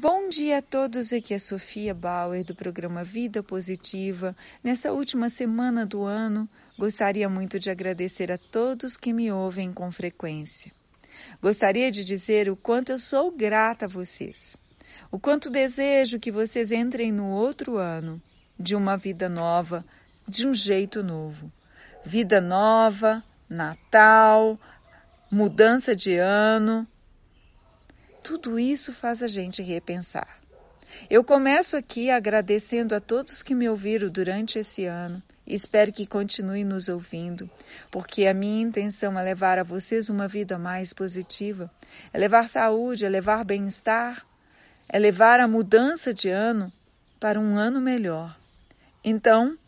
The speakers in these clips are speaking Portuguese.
Bom dia a todos, aqui é Sofia Bauer do programa Vida Positiva. Nessa última semana do ano, gostaria muito de agradecer a todos que me ouvem com frequência. Gostaria de dizer o quanto eu sou grata a vocês, o quanto desejo que vocês entrem no outro ano de uma vida nova, de um jeito novo. Vida nova, Natal, mudança de ano, tudo isso faz a gente repensar. Eu começo aqui agradecendo a todos que me ouviram durante esse ano. Espero que continuem nos ouvindo, porque a minha intenção é levar a vocês uma vida mais positiva, é levar saúde, é levar bem-estar, é levar a mudança de ano para um ano melhor. Então,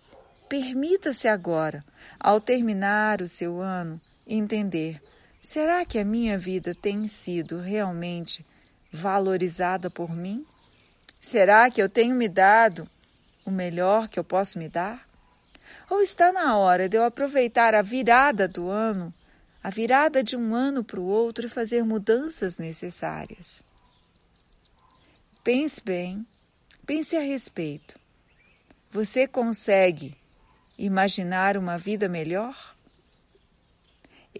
permita-se agora, ao terminar o seu ano, entender Será que a minha vida tem sido realmente valorizada por mim? Será que eu tenho me dado o melhor que eu posso me dar? Ou está na hora de eu aproveitar a virada do ano, a virada de um ano para o outro e fazer mudanças necessárias? Pense bem, pense a respeito. Você consegue imaginar uma vida melhor?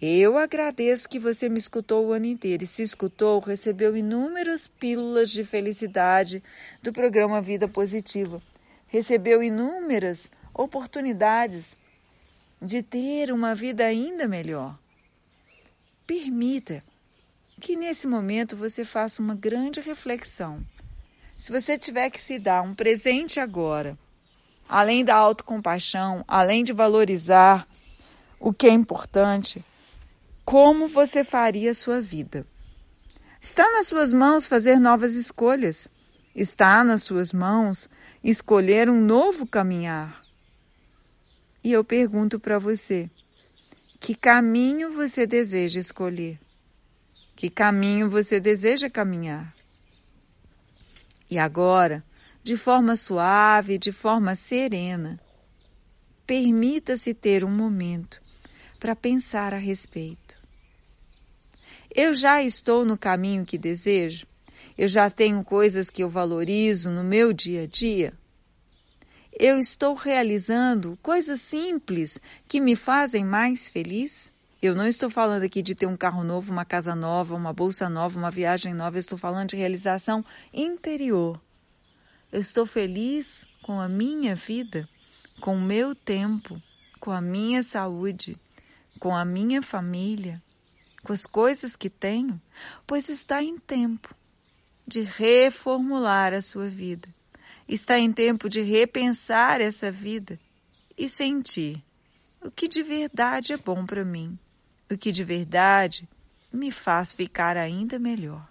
Eu agradeço que você me escutou o ano inteiro e se escutou, recebeu inúmeras pílulas de felicidade do programa Vida Positiva. Recebeu inúmeras oportunidades de ter uma vida ainda melhor. Permita que nesse momento você faça uma grande reflexão. Se você tiver que se dar um presente agora, além da autocompaixão, além de valorizar o que é importante, como você faria a sua vida. Está nas suas mãos fazer novas escolhas. Está nas suas mãos escolher um novo caminhar. E eu pergunto para você: que caminho você deseja escolher? Que caminho você deseja caminhar? E agora, de forma suave, de forma serena, permita-se ter um momento para pensar a respeito. Eu já estou no caminho que desejo? Eu já tenho coisas que eu valorizo no meu dia a dia? Eu estou realizando coisas simples que me fazem mais feliz? Eu não estou falando aqui de ter um carro novo, uma casa nova, uma bolsa nova, uma viagem nova, eu estou falando de realização interior. Eu estou feliz com a minha vida, com o meu tempo, com a minha saúde, com a minha família, com as coisas que tenho, pois está em tempo de reformular a sua vida. Está em tempo de repensar essa vida e sentir o que de verdade é bom para mim, o que de verdade me faz ficar ainda melhor.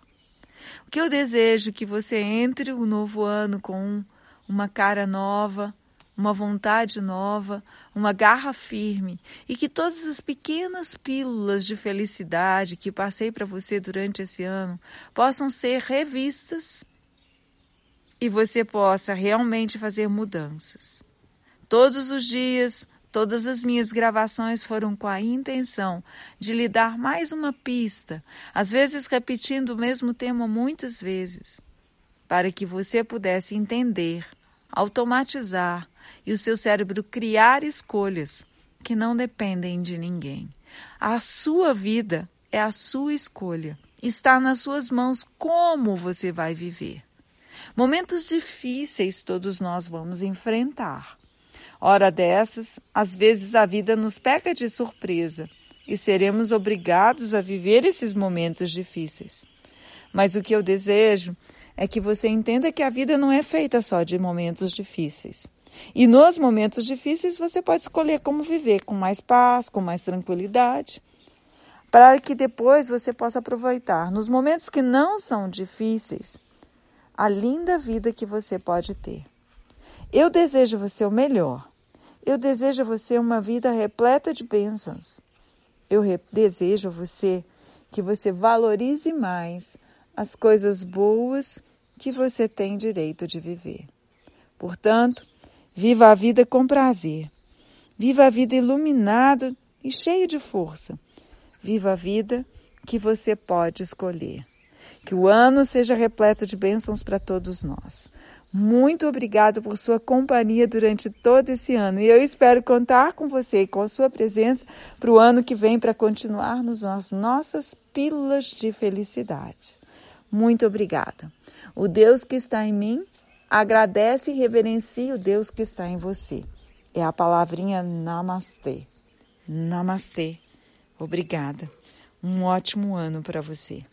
O que eu desejo que você entre o novo ano com uma cara nova, uma vontade nova, uma garra firme e que todas as pequenas pílulas de felicidade que passei para você durante esse ano possam ser revistas e você possa realmente fazer mudanças. Todos os dias, todas as minhas gravações foram com a intenção de lhe dar mais uma pista, às vezes repetindo o mesmo tema muitas vezes, para que você pudesse entender, automatizar e o seu cérebro criar escolhas que não dependem de ninguém. A sua vida é a sua escolha. Está nas suas mãos como você vai viver. Momentos difíceis todos nós vamos enfrentar. Hora dessas, às vezes a vida nos pega de surpresa e seremos obrigados a viver esses momentos difíceis. Mas o que eu desejo é que você entenda que a vida não é feita só de momentos difíceis. E nos momentos difíceis você pode escolher como viver com mais paz, com mais tranquilidade, para que depois você possa aproveitar nos momentos que não são difíceis a linda vida que você pode ter. Eu desejo você o melhor. Eu desejo você uma vida repleta de bênçãos. Eu desejo você que você valorize mais as coisas boas que você tem direito de viver. Portanto, Viva a vida com prazer. Viva a vida iluminado e cheio de força. Viva a vida que você pode escolher. Que o ano seja repleto de bênçãos para todos nós. Muito obrigada por sua companhia durante todo esse ano e eu espero contar com você e com a sua presença para o ano que vem para continuarmos nas nossas pílulas de felicidade. Muito obrigada. O Deus que está em mim agradece e reverencia o Deus que está em você. É a palavrinha Namastê. Namastê. Obrigada. Um ótimo ano para você.